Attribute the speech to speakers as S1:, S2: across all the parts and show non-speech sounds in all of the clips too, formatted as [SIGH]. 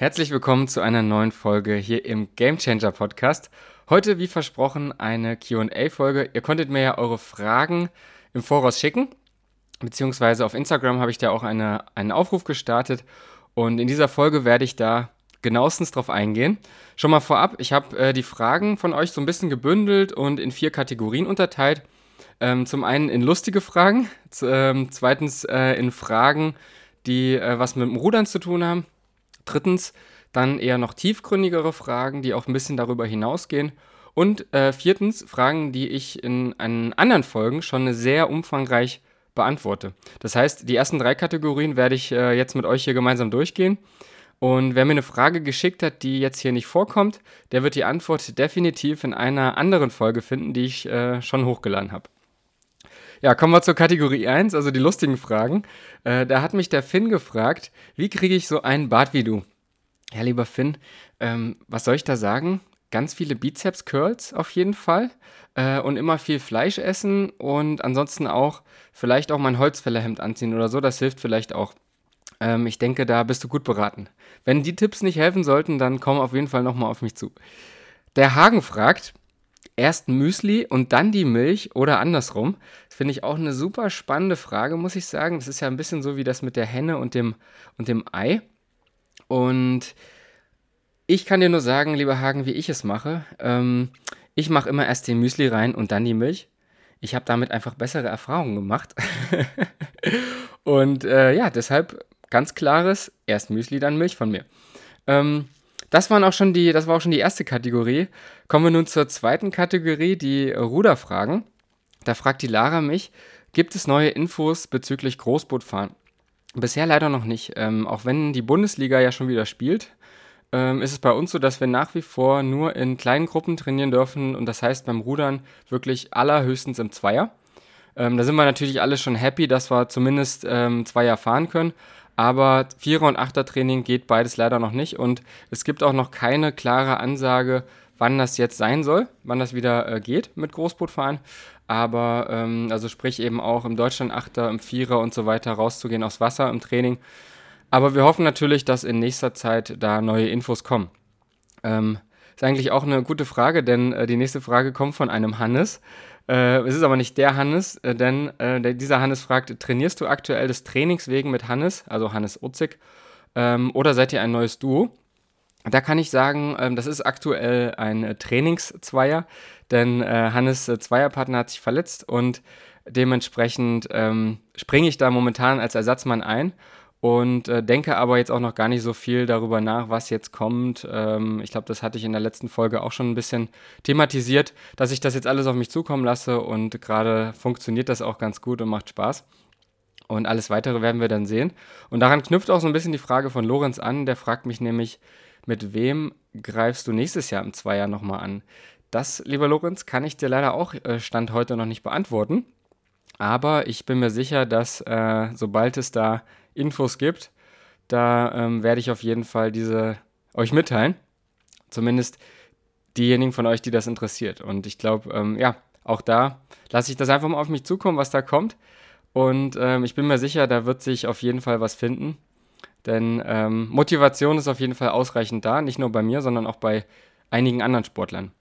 S1: Herzlich willkommen zu einer neuen Folge hier im Game Changer Podcast. Heute, wie versprochen, eine QA-Folge. Ihr konntet mir ja eure Fragen im Voraus schicken, beziehungsweise auf Instagram habe ich da auch eine, einen Aufruf gestartet und in dieser Folge werde ich da genauestens drauf eingehen. Schon mal vorab, ich habe äh, die Fragen von euch so ein bisschen gebündelt und in vier Kategorien unterteilt. Ähm, zum einen in lustige Fragen, ähm, zweitens äh, in Fragen, die äh, was mit dem Rudern zu tun haben Drittens dann eher noch tiefgründigere Fragen, die auch ein bisschen darüber hinausgehen. Und äh, viertens Fragen, die ich in einen anderen Folgen schon sehr umfangreich beantworte. Das heißt, die ersten drei Kategorien werde ich äh, jetzt mit euch hier gemeinsam durchgehen. Und wer mir eine Frage geschickt hat, die jetzt hier nicht vorkommt, der wird die Antwort definitiv in einer anderen Folge finden, die ich äh, schon hochgeladen habe. Ja, kommen wir zur Kategorie 1, also die lustigen Fragen. Äh, da hat mich der Finn gefragt, wie kriege ich so einen Bart wie du? Ja, lieber Finn, ähm, was soll ich da sagen? Ganz viele Bizeps-Curls auf jeden Fall äh, und immer viel Fleisch essen und ansonsten auch vielleicht auch mein Holzfällerhemd anziehen oder so, das hilft vielleicht auch. Ähm, ich denke, da bist du gut beraten. Wenn die Tipps nicht helfen sollten, dann komm auf jeden Fall nochmal auf mich zu. Der Hagen fragt, erst Müsli und dann die Milch oder andersrum? Das finde ich auch eine super spannende Frage, muss ich sagen. Das ist ja ein bisschen so wie das mit der Henne und dem, und dem Ei. Und ich kann dir nur sagen, lieber Hagen, wie ich es mache. Ähm, ich mache immer erst den Müsli rein und dann die Milch. Ich habe damit einfach bessere Erfahrungen gemacht. [LAUGHS] und äh, ja, deshalb ganz klares, erst Müsli, dann Milch von mir. Ähm, das, waren auch schon die, das war auch schon die erste Kategorie. Kommen wir nun zur zweiten Kategorie, die Ruderfragen. Da fragt die Lara mich, gibt es neue Infos bezüglich Großbootfahren? Bisher leider noch nicht. Ähm, auch wenn die Bundesliga ja schon wieder spielt, ähm, ist es bei uns so, dass wir nach wie vor nur in kleinen Gruppen trainieren dürfen und das heißt beim Rudern wirklich allerhöchstens im Zweier. Ähm, da sind wir natürlich alle schon happy, dass wir zumindest ähm, Zweier fahren können. Aber Vierer- und Achter-Training geht beides leider noch nicht und es gibt auch noch keine klare Ansage, wann das jetzt sein soll, wann das wieder äh, geht mit Großbootfahren. Aber ähm, also sprich eben auch im Deutschland Achter, im Vierer und so weiter rauszugehen aufs Wasser im Training. Aber wir hoffen natürlich, dass in nächster Zeit da neue Infos kommen. Ähm, ist eigentlich auch eine gute Frage, denn äh, die nächste Frage kommt von einem Hannes. Äh, es ist aber nicht der Hannes, äh, denn äh, der, dieser Hannes fragt, trainierst du aktuell des Trainings wegen mit Hannes, also Hannes Utzig, ähm, oder seid ihr ein neues Duo? Da kann ich sagen, ähm, das ist aktuell ein äh, Trainingszweier, denn äh, Hannes Zweierpartner hat sich verletzt und dementsprechend ähm, springe ich da momentan als Ersatzmann ein und äh, denke aber jetzt auch noch gar nicht so viel darüber nach, was jetzt kommt. Ähm, ich glaube, das hatte ich in der letzten Folge auch schon ein bisschen thematisiert, dass ich das jetzt alles auf mich zukommen lasse und gerade funktioniert das auch ganz gut und macht Spaß. Und alles weitere werden wir dann sehen. Und daran knüpft auch so ein bisschen die Frage von Lorenz an. Der fragt mich nämlich, mit wem greifst du nächstes Jahr im Zweier nochmal an? Das, lieber Lorenz, kann ich dir leider auch äh, Stand heute noch nicht beantworten. Aber ich bin mir sicher, dass äh, sobald es da Infos gibt, da ähm, werde ich auf jeden Fall diese euch mitteilen. Zumindest diejenigen von euch, die das interessiert. Und ich glaube, ähm, ja, auch da lasse ich das einfach mal auf mich zukommen, was da kommt. Und ähm, ich bin mir sicher, da wird sich auf jeden Fall was finden. Denn ähm, Motivation ist auf jeden Fall ausreichend da, nicht nur bei mir, sondern auch bei einigen anderen Sportlern.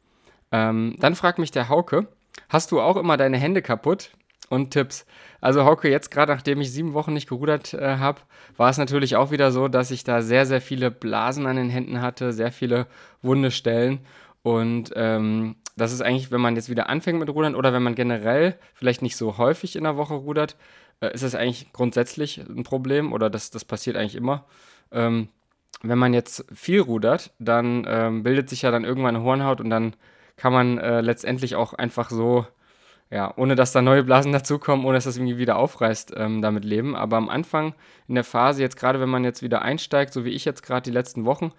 S1: Ähm, dann fragt mich der Hauke, hast du auch immer deine Hände kaputt? Und Tipps. Also Hauke, jetzt gerade nachdem ich sieben Wochen nicht gerudert äh, habe, war es natürlich auch wieder so, dass ich da sehr, sehr viele Blasen an den Händen hatte, sehr viele wunde Stellen. Und ähm, das ist eigentlich, wenn man jetzt wieder anfängt mit Rudern oder wenn man generell vielleicht nicht so häufig in der Woche rudert, äh, ist das eigentlich grundsätzlich ein Problem oder das, das passiert eigentlich immer. Ähm, wenn man jetzt viel rudert, dann ähm, bildet sich ja dann irgendwann eine Hornhaut und dann kann man äh, letztendlich auch einfach so ja, ohne dass da neue Blasen dazukommen, ohne dass das irgendwie wieder aufreißt, ähm, damit leben. Aber am Anfang in der Phase, jetzt gerade wenn man jetzt wieder einsteigt, so wie ich jetzt gerade die letzten Wochen,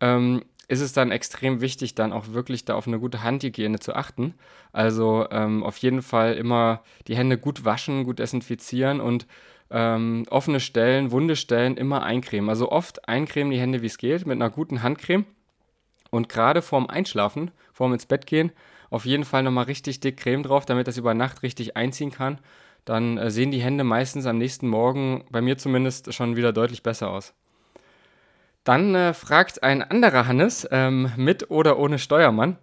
S1: ähm, ist es dann extrem wichtig, dann auch wirklich da auf eine gute Handhygiene zu achten. Also ähm, auf jeden Fall immer die Hände gut waschen, gut desinfizieren und ähm, offene Stellen, wunde Stellen immer eincremen. Also oft eincremen die Hände, wie es geht, mit einer guten Handcreme. Und gerade vorm Einschlafen, vorm ins Bett gehen, auf jeden Fall nochmal richtig dick Creme drauf, damit das über Nacht richtig einziehen kann. Dann äh, sehen die Hände meistens am nächsten Morgen, bei mir zumindest, schon wieder deutlich besser aus. Dann äh, fragt ein anderer Hannes, ähm, mit oder ohne Steuermann.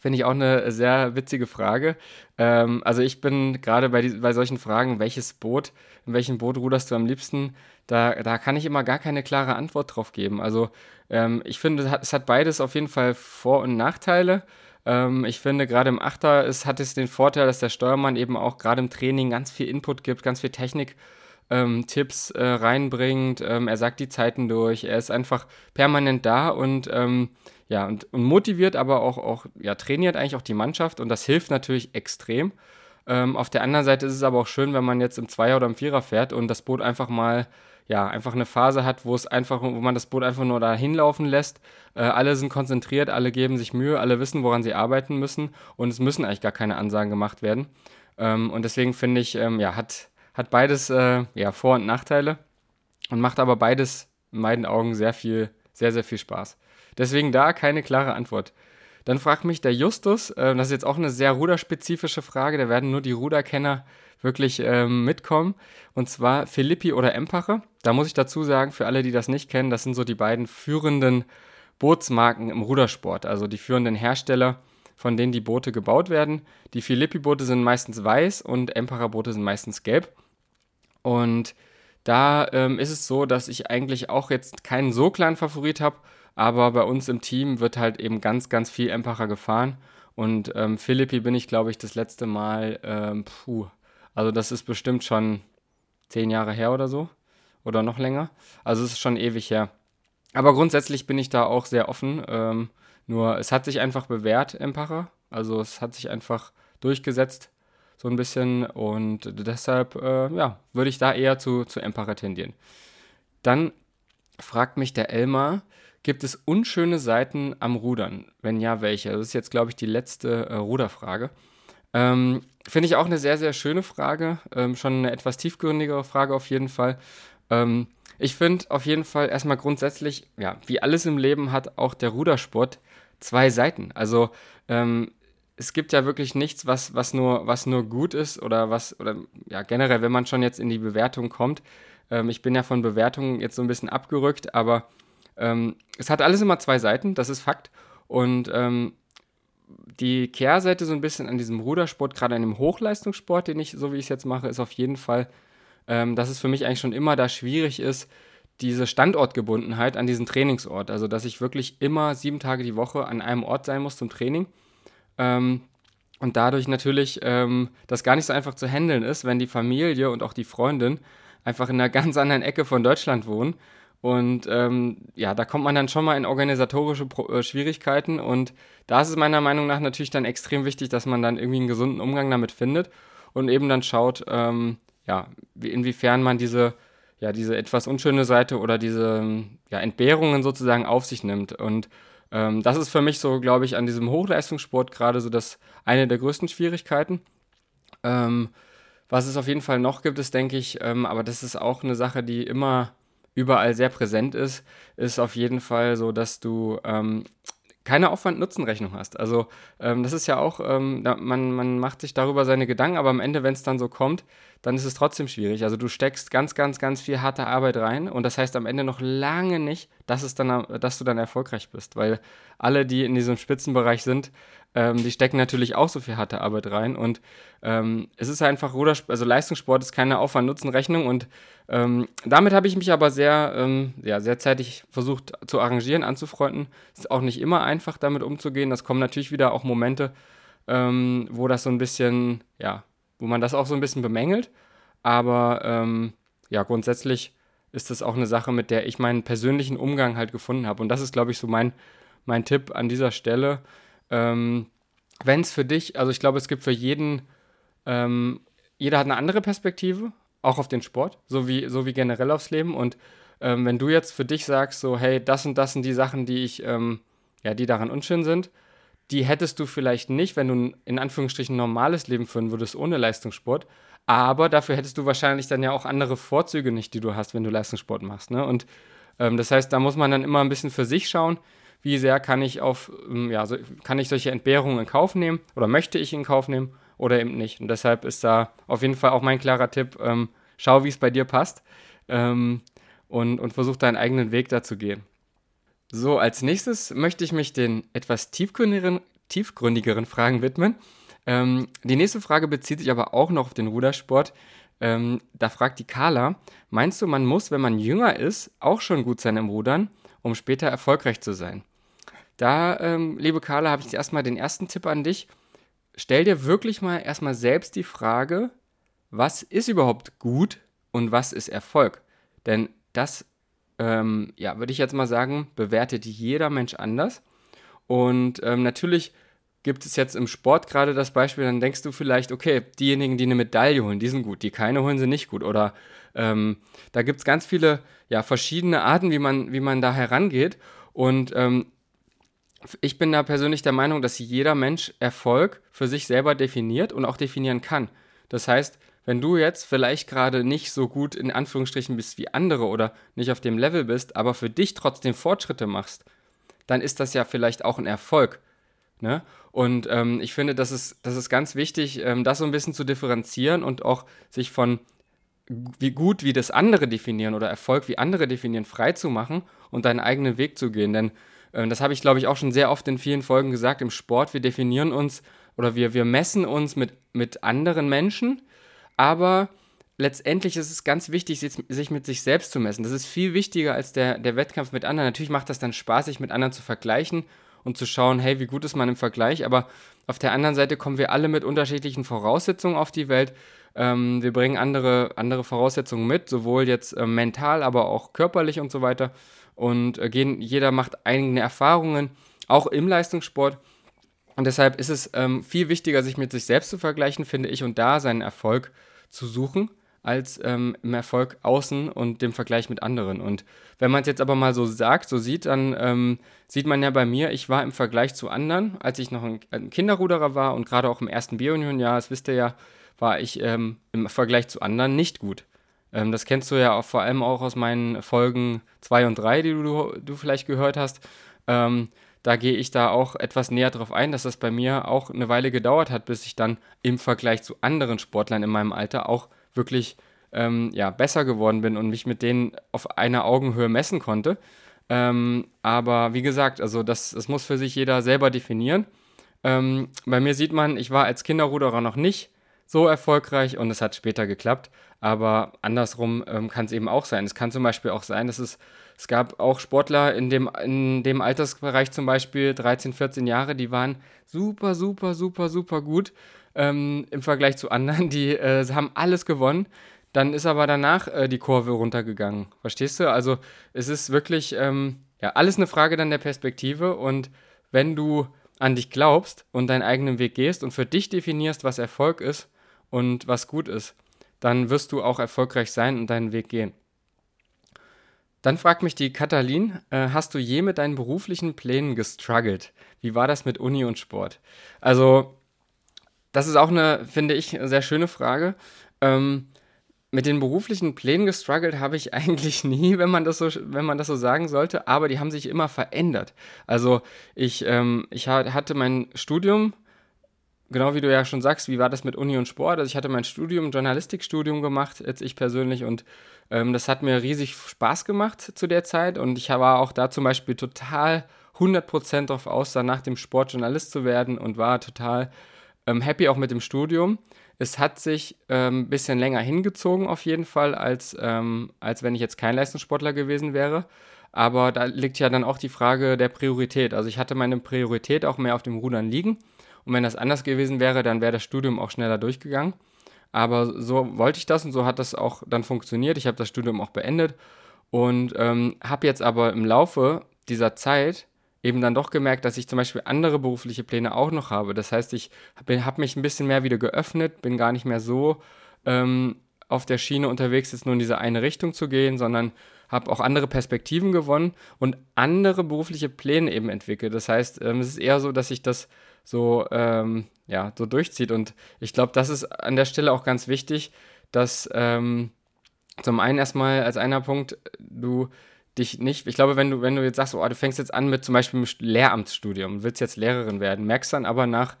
S1: Finde ich auch eine sehr witzige Frage. Ähm, also ich bin gerade bei, bei solchen Fragen, welches Boot, in welchem Boot ruderst du am liebsten, da, da kann ich immer gar keine klare Antwort drauf geben. Also ähm, ich finde, es hat, es hat beides auf jeden Fall Vor- und Nachteile. Ähm, ich finde, gerade im Achter ist, hat es den Vorteil, dass der Steuermann eben auch gerade im Training ganz viel Input gibt, ganz viel Technik. Ähm, Tipps äh, reinbringt, ähm, er sagt die Zeiten durch, er ist einfach permanent da und ähm, ja, und, und motiviert, aber auch, auch ja, trainiert eigentlich auch die Mannschaft und das hilft natürlich extrem. Ähm, auf der anderen Seite ist es aber auch schön, wenn man jetzt im Zweier oder im Vierer fährt und das Boot einfach mal ja, einfach eine Phase hat, wo es einfach, wo man das Boot einfach nur da hinlaufen lässt. Äh, alle sind konzentriert, alle geben sich Mühe, alle wissen, woran sie arbeiten müssen und es müssen eigentlich gar keine Ansagen gemacht werden. Ähm, und deswegen finde ich, ähm, ja, hat, hat beides äh, ja, Vor- und Nachteile und macht aber beides in meinen Augen sehr viel, sehr, sehr viel Spaß. Deswegen da keine klare Antwort. Dann fragt mich der Justus, äh, das ist jetzt auch eine sehr ruderspezifische Frage, da werden nur die Ruderkenner wirklich ähm, mitkommen. Und zwar Philippi oder Empache. Da muss ich dazu sagen, für alle, die das nicht kennen, das sind so die beiden führenden Bootsmarken im Rudersport, also die führenden Hersteller, von denen die Boote gebaut werden. Die Philippi-Boote sind meistens weiß und Empacher-Boote sind meistens gelb. Und da ähm, ist es so, dass ich eigentlich auch jetzt keinen so kleinen Favorit habe, aber bei uns im Team wird halt eben ganz, ganz viel Empacher gefahren. Und ähm, Philippi bin ich, glaube ich, das letzte Mal, ähm, puh, also das ist bestimmt schon zehn Jahre her oder so. Oder noch länger. Also es ist schon ewig her. Aber grundsätzlich bin ich da auch sehr offen. Ähm, nur es hat sich einfach bewährt, Empacher. Also es hat sich einfach durchgesetzt, so ein bisschen. Und deshalb, äh, ja, würde ich da eher zu, zu Empacher tendieren. Dann fragt mich der Elmar, gibt es unschöne Seiten am Rudern? Wenn ja, welche? Das ist jetzt, glaube ich, die letzte äh, Ruderfrage. Ähm, Finde ich auch eine sehr, sehr schöne Frage. Ähm, schon eine etwas tiefgründigere Frage auf jeden Fall. Ähm, ich finde auf jeden Fall erstmal grundsätzlich, ja, wie alles im Leben hat auch der Rudersport zwei Seiten. Also ähm, es gibt ja wirklich nichts, was, was, nur, was nur gut ist oder was, oder ja, generell, wenn man schon jetzt in die Bewertung kommt. Ähm, ich bin ja von Bewertungen jetzt so ein bisschen abgerückt, aber ähm, es hat alles immer zwei Seiten, das ist Fakt. Und ähm, die Kehrseite so ein bisschen an diesem Rudersport, gerade an dem Hochleistungssport, den ich, so wie ich es jetzt mache, ist auf jeden Fall, ähm, dass es für mich eigentlich schon immer da schwierig ist, diese Standortgebundenheit an diesen Trainingsort. Also, dass ich wirklich immer sieben Tage die Woche an einem Ort sein muss zum Training. Ähm, und dadurch natürlich ähm, das gar nicht so einfach zu handeln ist, wenn die Familie und auch die Freundin einfach in einer [LAUGHS] ganz anderen Ecke von Deutschland wohnen. Und ähm, ja, da kommt man dann schon mal in organisatorische Pro äh, Schwierigkeiten. Und da ist es meiner Meinung nach natürlich dann extrem wichtig, dass man dann irgendwie einen gesunden Umgang damit findet und eben dann schaut, ähm, ja, wie, inwiefern man diese, ja, diese etwas unschöne Seite oder diese ja, Entbehrungen sozusagen auf sich nimmt. Und ähm, das ist für mich so, glaube ich, an diesem Hochleistungssport gerade so das eine der größten Schwierigkeiten. Ähm, was es auf jeden Fall noch gibt, ist, denke ich, ähm, aber das ist auch eine Sache, die immer überall sehr präsent ist, ist auf jeden Fall so, dass du ähm, keine Aufwand-Nutzen-Rechnung hast. Also ähm, das ist ja auch, ähm, da, man, man macht sich darüber seine Gedanken, aber am Ende, wenn es dann so kommt, dann ist es trotzdem schwierig. Also du steckst ganz, ganz, ganz viel harte Arbeit rein und das heißt am Ende noch lange nicht, dass, es dann, dass du dann erfolgreich bist, weil alle, die in diesem Spitzenbereich sind, ähm, die stecken natürlich auch so viel harte Arbeit rein und ähm, es ist einfach Rudersport, also Leistungssport ist keine Aufwand-Nutzen-Rechnung und ähm, damit habe ich mich aber sehr, ähm, ja, sehr zeitig versucht zu arrangieren, anzufreunden. Es ist auch nicht immer einfach, damit umzugehen. Das kommen natürlich wieder auch Momente, ähm, wo das so ein bisschen, ja, wo man das auch so ein bisschen bemängelt. Aber ähm, ja, grundsätzlich ist das auch eine Sache, mit der ich meinen persönlichen Umgang halt gefunden habe. Und das ist, glaube ich, so mein, mein Tipp an dieser Stelle. Ähm, Wenn es für dich, also ich glaube, es gibt für jeden, ähm, jeder hat eine andere Perspektive auch auf den Sport, so wie, so wie generell aufs Leben. Und ähm, wenn du jetzt für dich sagst, so, hey, das und das sind die Sachen, die ich, ähm, ja, die daran unschön sind, die hättest du vielleicht nicht, wenn du in Anführungsstrichen ein normales Leben führen würdest ohne Leistungssport. Aber dafür hättest du wahrscheinlich dann ja auch andere Vorzüge nicht, die du hast, wenn du Leistungssport machst. Ne? Und ähm, das heißt, da muss man dann immer ein bisschen für sich schauen, wie sehr kann ich auf, ähm, ja, so, kann ich solche Entbehrungen in Kauf nehmen oder möchte ich in Kauf nehmen oder eben nicht. Und deshalb ist da auf jeden Fall auch mein klarer Tipp, ähm, schau, wie es bei dir passt ähm, und, und versuch deinen eigenen Weg da zu gehen. So, als nächstes möchte ich mich den etwas tiefgründigeren, tiefgründigeren Fragen widmen. Ähm, die nächste Frage bezieht sich aber auch noch auf den Rudersport. Ähm, da fragt die Carla, meinst du, man muss, wenn man jünger ist, auch schon gut sein im Rudern, um später erfolgreich zu sein? Da, ähm, liebe Carla, habe ich erstmal den ersten Tipp an dich. Stell dir wirklich mal erstmal selbst die Frage, was ist überhaupt gut und was ist Erfolg? Denn das, ähm, ja, würde ich jetzt mal sagen, bewertet jeder Mensch anders. Und ähm, natürlich gibt es jetzt im Sport gerade das Beispiel, dann denkst du vielleicht, okay, diejenigen, die eine Medaille holen, die sind gut, die keine holen, sind nicht gut. Oder ähm, da gibt es ganz viele ja, verschiedene Arten, wie man, wie man da herangeht. Und ähm, ich bin da persönlich der Meinung, dass jeder Mensch Erfolg für sich selber definiert und auch definieren kann. Das heißt, wenn du jetzt vielleicht gerade nicht so gut in Anführungsstrichen bist wie andere oder nicht auf dem Level bist, aber für dich trotzdem Fortschritte machst, dann ist das ja vielleicht auch ein Erfolg. Ne? Und ähm, ich finde, das ist, das ist ganz wichtig, ähm, das so ein bisschen zu differenzieren und auch sich von wie gut wie das andere definieren oder Erfolg wie andere definieren, frei zu machen und deinen eigenen Weg zu gehen. Denn äh, das habe ich, glaube ich, auch schon sehr oft in vielen Folgen gesagt, im Sport, wir definieren uns oder wir, wir messen uns mit, mit anderen Menschen, aber letztendlich ist es ganz wichtig, sich mit sich selbst zu messen. Das ist viel wichtiger als der, der Wettkampf mit anderen. Natürlich macht das dann Spaß, sich mit anderen zu vergleichen und zu schauen, hey, wie gut ist man im Vergleich. Aber auf der anderen Seite kommen wir alle mit unterschiedlichen Voraussetzungen auf die Welt. Ähm, wir bringen andere, andere Voraussetzungen mit, sowohl jetzt äh, mental, aber auch körperlich und so weiter. Und äh, gehen, jeder macht eigene Erfahrungen, auch im Leistungssport. Und deshalb ist es ähm, viel wichtiger, sich mit sich selbst zu vergleichen, finde ich, und da seinen Erfolg zu suchen als ähm, im Erfolg außen und dem Vergleich mit anderen. Und wenn man es jetzt aber mal so sagt, so sieht, dann ähm, sieht man ja bei mir, ich war im Vergleich zu anderen, als ich noch ein, ein Kinderruderer war und gerade auch im ersten Bionion-Jahr, das wisst ihr ja, war ich ähm, im Vergleich zu anderen nicht gut. Ähm, das kennst du ja auch vor allem auch aus meinen Folgen 2 und 3, die du, du vielleicht gehört hast. Ähm, da gehe ich da auch etwas näher drauf ein, dass das bei mir auch eine Weile gedauert hat, bis ich dann im Vergleich zu anderen Sportlern in meinem Alter auch wirklich ähm, ja, besser geworden bin und mich mit denen auf einer Augenhöhe messen konnte. Ähm, aber wie gesagt, also das, das muss für sich jeder selber definieren. Ähm, bei mir sieht man, ich war als Kinderruderer noch nicht so erfolgreich und es hat später geklappt. Aber andersrum ähm, kann es eben auch sein. Es kann zum Beispiel auch sein, dass es, es gab auch Sportler in dem, in dem Altersbereich zum Beispiel 13, 14 Jahre, die waren super, super, super, super gut ähm, im Vergleich zu anderen. Die äh, haben alles gewonnen. Dann ist aber danach äh, die Kurve runtergegangen. Verstehst du? Also es ist wirklich ähm, ja, alles eine Frage dann der Perspektive. Und wenn du an dich glaubst und deinen eigenen Weg gehst und für dich definierst, was Erfolg ist und was gut ist, dann wirst du auch erfolgreich sein und deinen Weg gehen. Dann fragt mich die Katalin, äh, hast du je mit deinen beruflichen Plänen gestruggelt? Wie war das mit Uni und Sport? Also das ist auch eine, finde ich, sehr schöne Frage. Ähm, mit den beruflichen Plänen gestruggelt habe ich [LAUGHS] eigentlich nie, wenn man das so, wenn man das so sagen sollte, aber die haben sich immer verändert. Also ich, ähm, ich hatte mein Studium, genau wie du ja schon sagst, wie war das mit Uni und Sport? Also ich hatte mein Studium, Journalistikstudium gemacht, jetzt ich persönlich, und ähm, das hat mir riesig Spaß gemacht zu der Zeit und ich war auch da zum Beispiel total 100% darauf aus, dann nach dem Sport Journalist zu werden und war total ähm, happy auch mit dem Studium. Es hat sich ein ähm, bisschen länger hingezogen auf jeden Fall, als, ähm, als wenn ich jetzt kein Leistungssportler gewesen wäre. Aber da liegt ja dann auch die Frage der Priorität. Also ich hatte meine Priorität auch mehr auf dem Rudern liegen. Und wenn das anders gewesen wäre, dann wäre das Studium auch schneller durchgegangen. Aber so wollte ich das und so hat das auch dann funktioniert. Ich habe das Studium auch beendet und ähm, habe jetzt aber im Laufe dieser Zeit eben dann doch gemerkt, dass ich zum Beispiel andere berufliche Pläne auch noch habe. Das heißt, ich habe hab mich ein bisschen mehr wieder geöffnet, bin gar nicht mehr so ähm, auf der Schiene unterwegs, jetzt nur in diese eine Richtung zu gehen, sondern habe auch andere Perspektiven gewonnen und andere berufliche Pläne eben entwickelt. Das heißt, ähm, es ist eher so, dass sich das so, ähm, ja, so durchzieht. Und ich glaube, das ist an der Stelle auch ganz wichtig, dass ähm, zum einen erstmal als einer Punkt du dich nicht, ich glaube, wenn du, wenn du jetzt sagst, oh, du fängst jetzt an mit zum Beispiel einem Lehramtsstudium, willst jetzt Lehrerin werden, merkst dann aber nach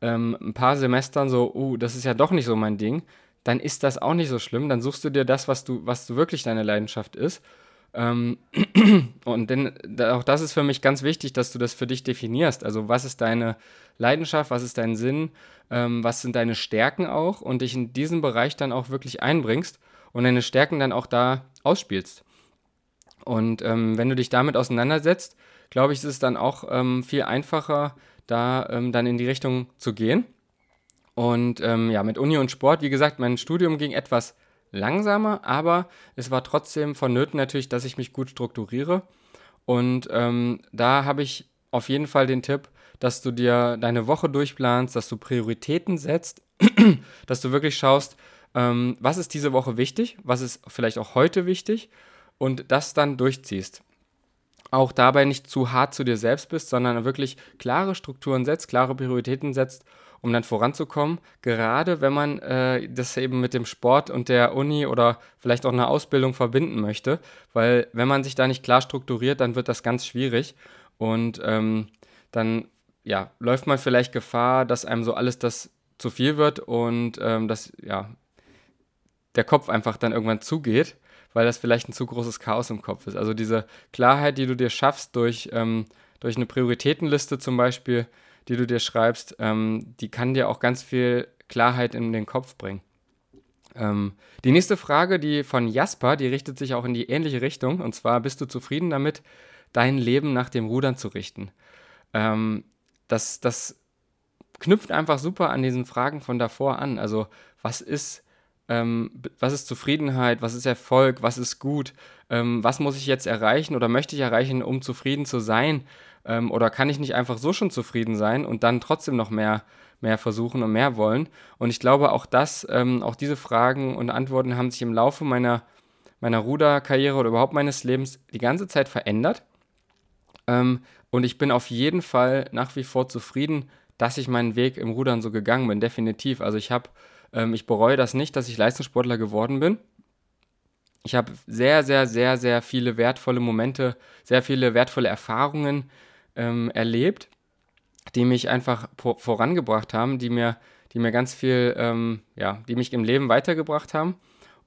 S1: ähm, ein paar Semestern so, uh, das ist ja doch nicht so mein Ding, dann ist das auch nicht so schlimm, dann suchst du dir das, was du, was du wirklich deine Leidenschaft ist Ähm, [CLEARS THROAT] und denn, auch das ist für mich ganz wichtig, dass du das für dich definierst. Also was ist deine Leidenschaft, was ist dein Sinn, ähm, was sind deine Stärken auch und dich in diesen Bereich dann auch wirklich einbringst und deine Stärken dann auch da ausspielst. Und ähm, wenn du dich damit auseinandersetzt, glaube ich, ist es dann auch ähm, viel einfacher, da ähm, dann in die Richtung zu gehen. Und ähm, ja, mit Uni und Sport, wie gesagt, mein Studium ging etwas langsamer, aber es war trotzdem vonnöten natürlich, dass ich mich gut strukturiere. Und ähm, da habe ich auf jeden Fall den Tipp, dass du dir deine Woche durchplanst, dass du Prioritäten setzt, [CLEARS THROAT] dass du wirklich schaust, ähm, was ist diese Woche wichtig, was ist vielleicht auch heute wichtig und das dann durchziehst. Auch dabei nicht zu hart zu dir selbst bist, sondern wirklich klare Strukturen setzt, klare Prioritäten setzt um dann voranzukommen. Gerade wenn man äh, das eben mit dem Sport und der Uni oder vielleicht auch einer Ausbildung verbinden möchte, weil wenn man sich da nicht klar strukturiert, dann wird das ganz schwierig und ähm, dann ja, läuft man vielleicht Gefahr, dass einem so alles das zu viel wird und ähm, dass ja, der Kopf einfach dann irgendwann zugeht, weil das vielleicht ein zu großes Chaos im Kopf ist. Also diese Klarheit, die du dir schaffst durch, ähm, durch eine Prioritätenliste zum Beispiel, die du dir schreibst, ähm, die kann dir auch ganz viel Klarheit in den Kopf bringen. Ähm, die nächste Frage, die von Jasper, die richtet sich auch in die ähnliche Richtung. Und zwar, bist du zufrieden damit, dein Leben nach dem Rudern zu richten? Ähm, das, das knüpft einfach super an diesen Fragen von davor an. Also, was ist, ähm, was ist Zufriedenheit? Was ist Erfolg? Was ist gut? Ähm, was muss ich jetzt erreichen oder möchte ich erreichen, um zufrieden zu sein? Ähm, oder kann ich nicht einfach so schon zufrieden sein und dann trotzdem noch mehr, mehr versuchen und mehr wollen? Und ich glaube, auch das, ähm, auch diese Fragen und Antworten haben sich im Laufe meiner, meiner Ruderkarriere oder überhaupt meines Lebens die ganze Zeit verändert. Ähm, und ich bin auf jeden Fall nach wie vor zufrieden, dass ich meinen Weg im Rudern so gegangen bin, definitiv. Also ich habe, ähm, ich bereue das nicht, dass ich Leistungssportler geworden bin ich habe sehr, sehr, sehr, sehr viele wertvolle Momente, sehr viele wertvolle Erfahrungen ähm, erlebt, die mich einfach vorangebracht haben, die mir, die mir ganz viel, ähm, ja, die mich im Leben weitergebracht haben.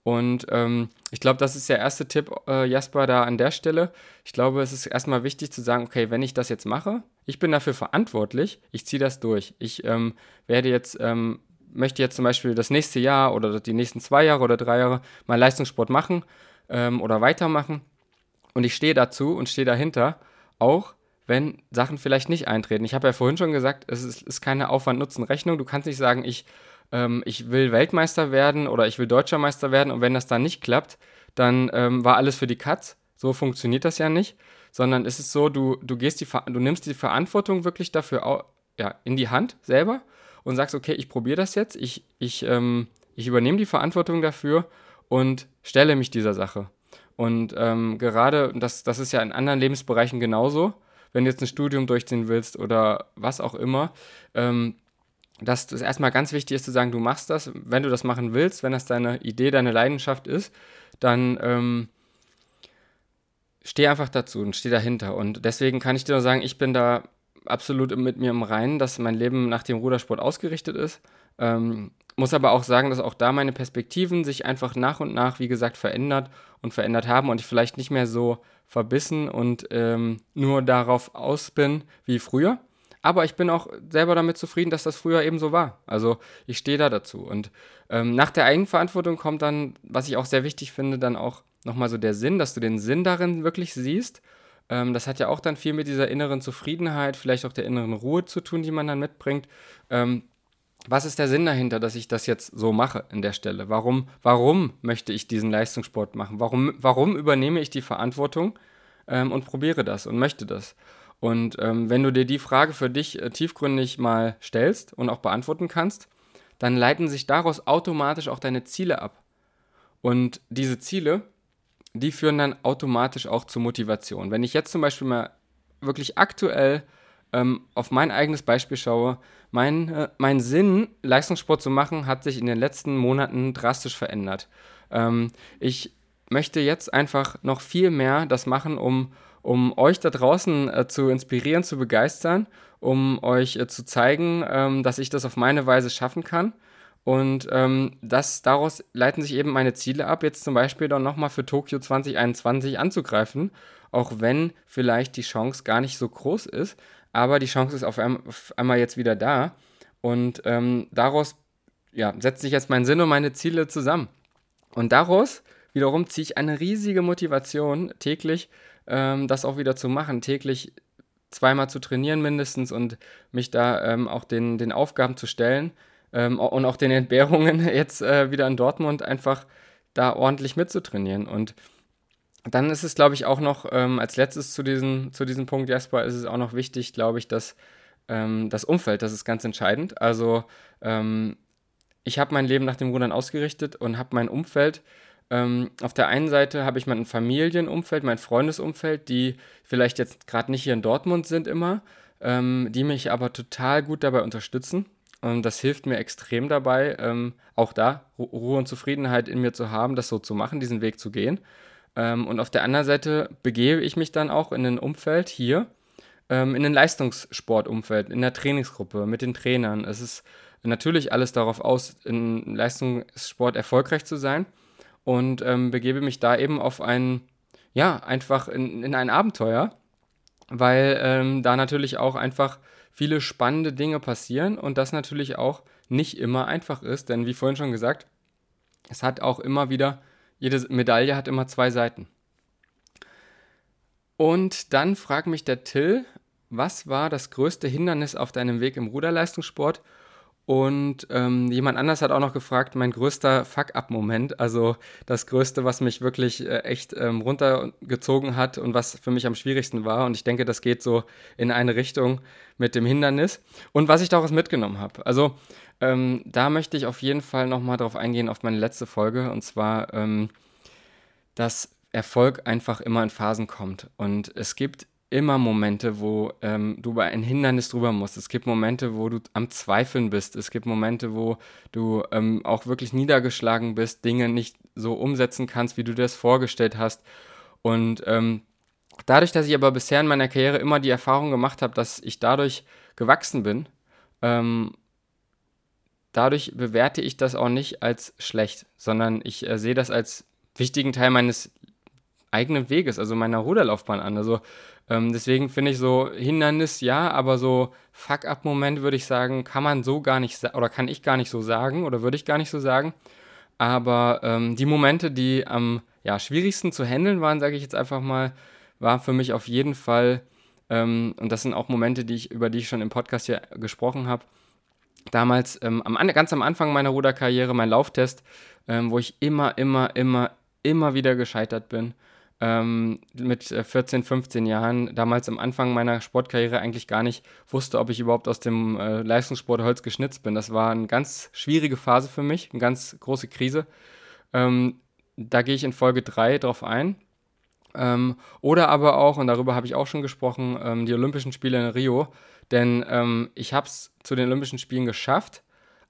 S1: Und ähm, ich glaube, das ist der erste Tipp, äh, Jasper, da an der Stelle. Ich glaube, es ist erstmal wichtig zu sagen, okay, wenn ich das jetzt mache, ich bin dafür verantwortlich, ich ziehe das durch. Ich ähm, werde jetzt, ähm, möchte jetzt zum Beispiel das nächste Jahr oder die nächsten zwei Jahre oder drei Jahre mal Leistungssport machen ähm, oder weitermachen. Und ich stehe dazu und stehe dahinter, auch wenn Sachen vielleicht nicht eintreten. Ich habe ja vorhin schon gesagt, es ist, ist keine Aufwand-Nutzen-Rechnung. Du kannst nicht sagen, ich, ähm, ich will Weltmeister werden oder ich will Deutscher Meister werden und wenn das dann nicht klappt, dann ähm, war alles für die Katz. So funktioniert das ja nicht, sondern es ist so, du, du, gehst die, du nimmst die Verantwortung wirklich dafür ja, in die Hand selber und sagst, okay, ich probiere das jetzt, ich, ich, ähm, ich übernehme die Verantwortung dafür und stelle mich dieser Sache. Und ähm, gerade, das, das ist ja in anderen Lebensbereichen genauso, wenn du jetzt ein Studium durchziehen willst oder was auch immer, ähm, dass es erstmal ganz wichtig ist zu sagen, du machst das, wenn du das machen willst, wenn das deine Idee, deine Leidenschaft ist, dann ähm, steh einfach dazu und steh dahinter. Und deswegen kann ich dir nur sagen, ich bin da absolut mit mir im Reinen, dass mein Leben nach dem Rudersport ausgerichtet ist. Ähm, muss aber auch sagen, dass auch da meine Perspektiven sich einfach nach und nach, wie gesagt, verändert und verändert haben und ich vielleicht nicht mehr so verbissen und ähm, nur darauf aus bin wie früher. Aber ich bin auch selber damit zufrieden, dass das früher eben so war. Also ich stehe da dazu. Und ähm, nach der Eigenverantwortung kommt dann, was ich auch sehr wichtig finde, dann auch nochmal so der Sinn, dass du den Sinn darin wirklich siehst. Ähm, das hat ja auch dann viel mit dieser inneren Zufriedenheit, vielleicht auch der inneren Ruhe zu tun, die man dann mitbringt. Ähm, was ist der Sinn dahinter, dass ich das jetzt so mache in der Stelle? Warum, warum möchte ich diesen Leistungssport machen? Warum, warum übernehme ich die Verantwortung ähm, und probiere das und möchte das? Und ähm, wenn du dir die Frage für dich äh, tiefgründig mal stellst und auch beantworten kannst, dann leiten sich daraus automatisch auch deine Ziele ab. Und diese Ziele, die führen dann automatisch auch zur Motivation. Wenn ich jetzt zum Beispiel mal wirklich aktuell ähm, auf mein eigenes Beispiel schaue, mein, äh, mein Sinn, Leistungssport zu machen, hat sich in den letzten Monaten drastisch verändert. Ähm, ich möchte jetzt einfach noch viel mehr das machen, um, um euch da draußen äh, zu inspirieren, zu begeistern, um euch äh, zu zeigen, ähm, dass ich das auf meine Weise schaffen kann. Und ähm, das, daraus leiten sich eben meine Ziele ab, jetzt zum Beispiel dann nochmal für Tokio 2021 anzugreifen, auch wenn vielleicht die Chance gar nicht so groß ist, aber die Chance ist auf einmal jetzt wieder da. Und ähm, daraus ja, setzt sich jetzt mein Sinn und meine Ziele zusammen. Und daraus wiederum ziehe ich eine riesige Motivation, täglich ähm, das auch wieder zu machen, täglich zweimal zu trainieren mindestens und mich da ähm, auch den, den Aufgaben zu stellen ähm, und auch den Entbehrungen [LAUGHS] jetzt äh, wieder in Dortmund einfach da ordentlich mitzutrainieren. Und dann ist es, glaube ich, auch noch ähm, als letztes zu, diesen, zu diesem Punkt, Jasper, ist es auch noch wichtig, glaube ich, dass ähm, das Umfeld, das ist ganz entscheidend. Also ähm, ich habe mein Leben nach dem Rudern ausgerichtet und habe mein Umfeld. Ähm, auf der einen Seite habe ich mein Familienumfeld, mein Freundesumfeld, die vielleicht jetzt gerade nicht hier in Dortmund sind immer, ähm, die mich aber total gut dabei unterstützen. Und das hilft mir extrem dabei, ähm, auch da Ruhe und Zufriedenheit in mir zu haben, das so zu machen, diesen Weg zu gehen. Ähm, und auf der anderen Seite begebe ich mich dann auch in ein Umfeld hier, ähm, in ein Leistungssportumfeld, in der Trainingsgruppe, mit den Trainern. Es ist natürlich alles darauf aus, in Leistungssport erfolgreich zu sein und ähm, begebe mich da eben auf ein, ja, einfach in, in ein Abenteuer, weil ähm, da natürlich auch einfach viele spannende Dinge passieren und das natürlich auch nicht immer einfach ist, denn wie vorhin schon gesagt, es hat auch immer wieder jede Medaille hat immer zwei Seiten. Und dann fragt mich der Till, was war das größte Hindernis auf deinem Weg im Ruderleistungssport? Und ähm, jemand anders hat auch noch gefragt, mein größter Fuck-up-Moment, also das Größte, was mich wirklich äh, echt ähm, runtergezogen hat und was für mich am schwierigsten war. Und ich denke, das geht so in eine Richtung mit dem Hindernis. Und was ich daraus mitgenommen habe. Also ähm, da möchte ich auf jeden Fall nochmal drauf eingehen, auf meine letzte Folge. Und zwar, ähm, dass Erfolg einfach immer in Phasen kommt. Und es gibt immer Momente, wo ähm, du über ein Hindernis drüber musst. Es gibt Momente, wo du am Zweifeln bist. Es gibt Momente, wo du ähm, auch wirklich niedergeschlagen bist, Dinge nicht so umsetzen kannst, wie du dir das vorgestellt hast. Und ähm, dadurch, dass ich aber bisher in meiner Karriere immer die Erfahrung gemacht habe, dass ich dadurch gewachsen bin ähm, dadurch bewerte ich das auch nicht als schlecht, sondern ich äh, sehe das als wichtigen Teil meines eigenen Weges, also meiner Ruderlaufbahn an. Also ähm, deswegen finde ich so Hindernis ja, aber so Fuck-up-Moment würde ich sagen, kann man so gar nicht oder kann ich gar nicht so sagen oder würde ich gar nicht so sagen. Aber ähm, die Momente, die am ja, schwierigsten zu handeln waren, sage ich jetzt einfach mal, war für mich auf jeden Fall, ähm, und das sind auch Momente, die ich, über die ich schon im Podcast hier gesprochen habe, damals ähm, am, ganz am Anfang meiner Ruderkarriere, mein Lauftest, ähm, wo ich immer, immer, immer, immer wieder gescheitert bin. Ähm, mit 14, äh, 15 Jahren, damals am Anfang meiner Sportkarriere eigentlich gar nicht wusste, ob ich überhaupt aus dem äh, Leistungssport Holz geschnitzt bin. Das war eine ganz schwierige Phase für mich, eine ganz große Krise. Ähm, da gehe ich in Folge 3 drauf ein. Ähm, oder aber auch, und darüber habe ich auch schon gesprochen, ähm, die Olympischen Spiele in Rio. Denn ähm, ich habe es zu den Olympischen Spielen geschafft,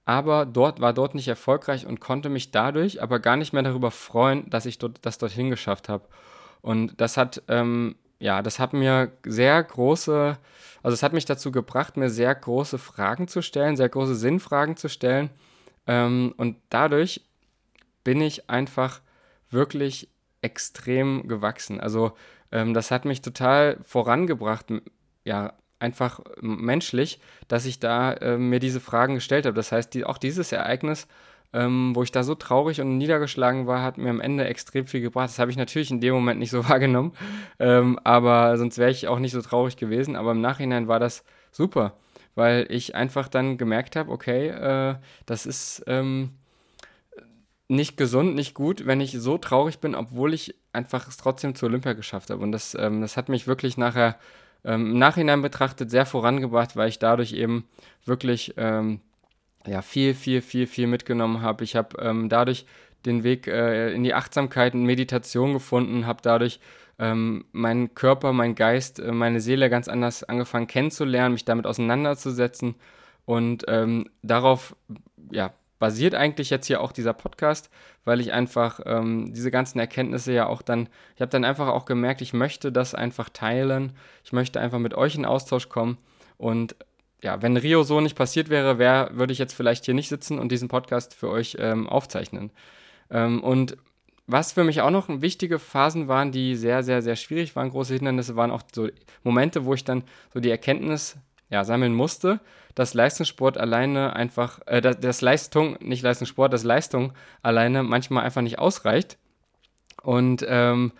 S1: aber dort war dort nicht erfolgreich und konnte mich dadurch aber gar nicht mehr darüber freuen, dass ich dort, das dorthin geschafft habe. Und das hat, ähm, ja, das hat mir sehr große, also es hat mich dazu gebracht, mir sehr große Fragen zu stellen, sehr große Sinnfragen zu stellen. Ähm, und dadurch bin ich einfach wirklich extrem gewachsen. Also ähm, das hat mich total vorangebracht, ja, einfach menschlich, dass ich da äh, mir diese Fragen gestellt habe. Das heißt, die, auch dieses Ereignis, ähm, wo ich da so traurig und niedergeschlagen war, hat mir am Ende extrem viel gebracht. Das habe ich natürlich in dem Moment nicht so [LAUGHS] wahrgenommen, ähm, aber sonst wäre ich auch nicht so traurig gewesen. Aber im Nachhinein war das super, weil ich einfach dann gemerkt habe, okay, äh, das ist ähm, nicht gesund, nicht gut, wenn ich so traurig bin, obwohl ich einfach es trotzdem zur Olympia geschafft habe. Und das, ähm, das hat mich wirklich nachher ähm, im Nachhinein betrachtet sehr vorangebracht, weil ich dadurch eben wirklich ähm, ja, viel, viel, viel, viel mitgenommen habe. Ich habe ähm, dadurch den Weg äh, in die Achtsamkeit und Meditation gefunden, habe dadurch ähm, meinen Körper, meinen Geist, äh, meine Seele ganz anders angefangen kennenzulernen, mich damit auseinanderzusetzen. Und ähm, darauf ja, basiert eigentlich jetzt hier auch dieser Podcast, weil ich einfach ähm, diese ganzen Erkenntnisse ja auch dann, ich habe dann einfach auch gemerkt, ich möchte das einfach teilen, ich möchte einfach mit euch in Austausch kommen und ja, wenn Rio so nicht passiert wäre, wär, würde ich jetzt vielleicht hier nicht sitzen und diesen Podcast für euch ähm, aufzeichnen. Ähm, und was für mich auch noch wichtige Phasen waren, die sehr, sehr, sehr schwierig waren, große Hindernisse, waren auch so Momente, wo ich dann so die Erkenntnis ja, sammeln musste, dass Leistungssport alleine einfach, äh, dass, dass Leistung, nicht Leistungssport, dass Leistung alleine manchmal einfach nicht ausreicht. Und ähm,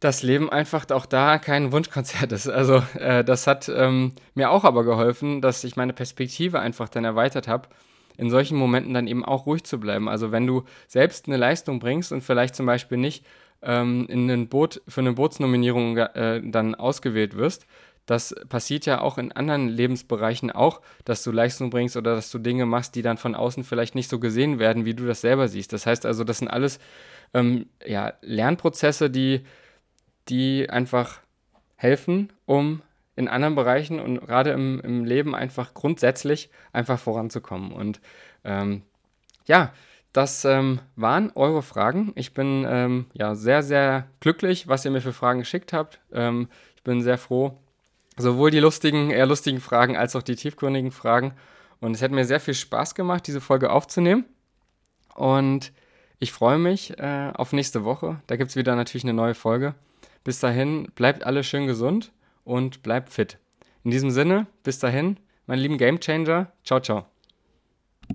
S1: das Leben einfach auch da kein Wunschkonzert ist. Also äh, das hat ähm, mir auch aber geholfen, dass ich meine Perspektive einfach dann erweitert habe, in solchen Momenten dann eben auch ruhig zu bleiben. Also wenn du selbst eine Leistung bringst und vielleicht zum Beispiel nicht ähm, in ein Boot für eine Bootsnominierung äh, dann ausgewählt wirst, das passiert ja auch in anderen Lebensbereichen auch, dass du Leistung bringst oder dass du Dinge machst, die dann von außen vielleicht nicht so gesehen werden, wie du das selber siehst. Das heißt also, das sind alles ähm, ja, Lernprozesse, die die einfach helfen, um in anderen Bereichen und gerade im, im Leben einfach grundsätzlich einfach voranzukommen. Und ähm, ja, das ähm, waren eure Fragen. Ich bin ähm, ja sehr, sehr glücklich, was ihr mir für Fragen geschickt habt. Ähm, ich bin sehr froh, sowohl die lustigen, eher lustigen Fragen als auch die tiefgründigen Fragen. Und es hat mir sehr viel Spaß gemacht, diese Folge aufzunehmen. Und ich freue mich äh, auf nächste Woche. Da gibt es wieder natürlich eine neue Folge. Bis dahin, bleibt alle schön gesund und bleibt fit. In diesem Sinne, bis dahin, meine lieben Gamechanger. Ciao, ciao.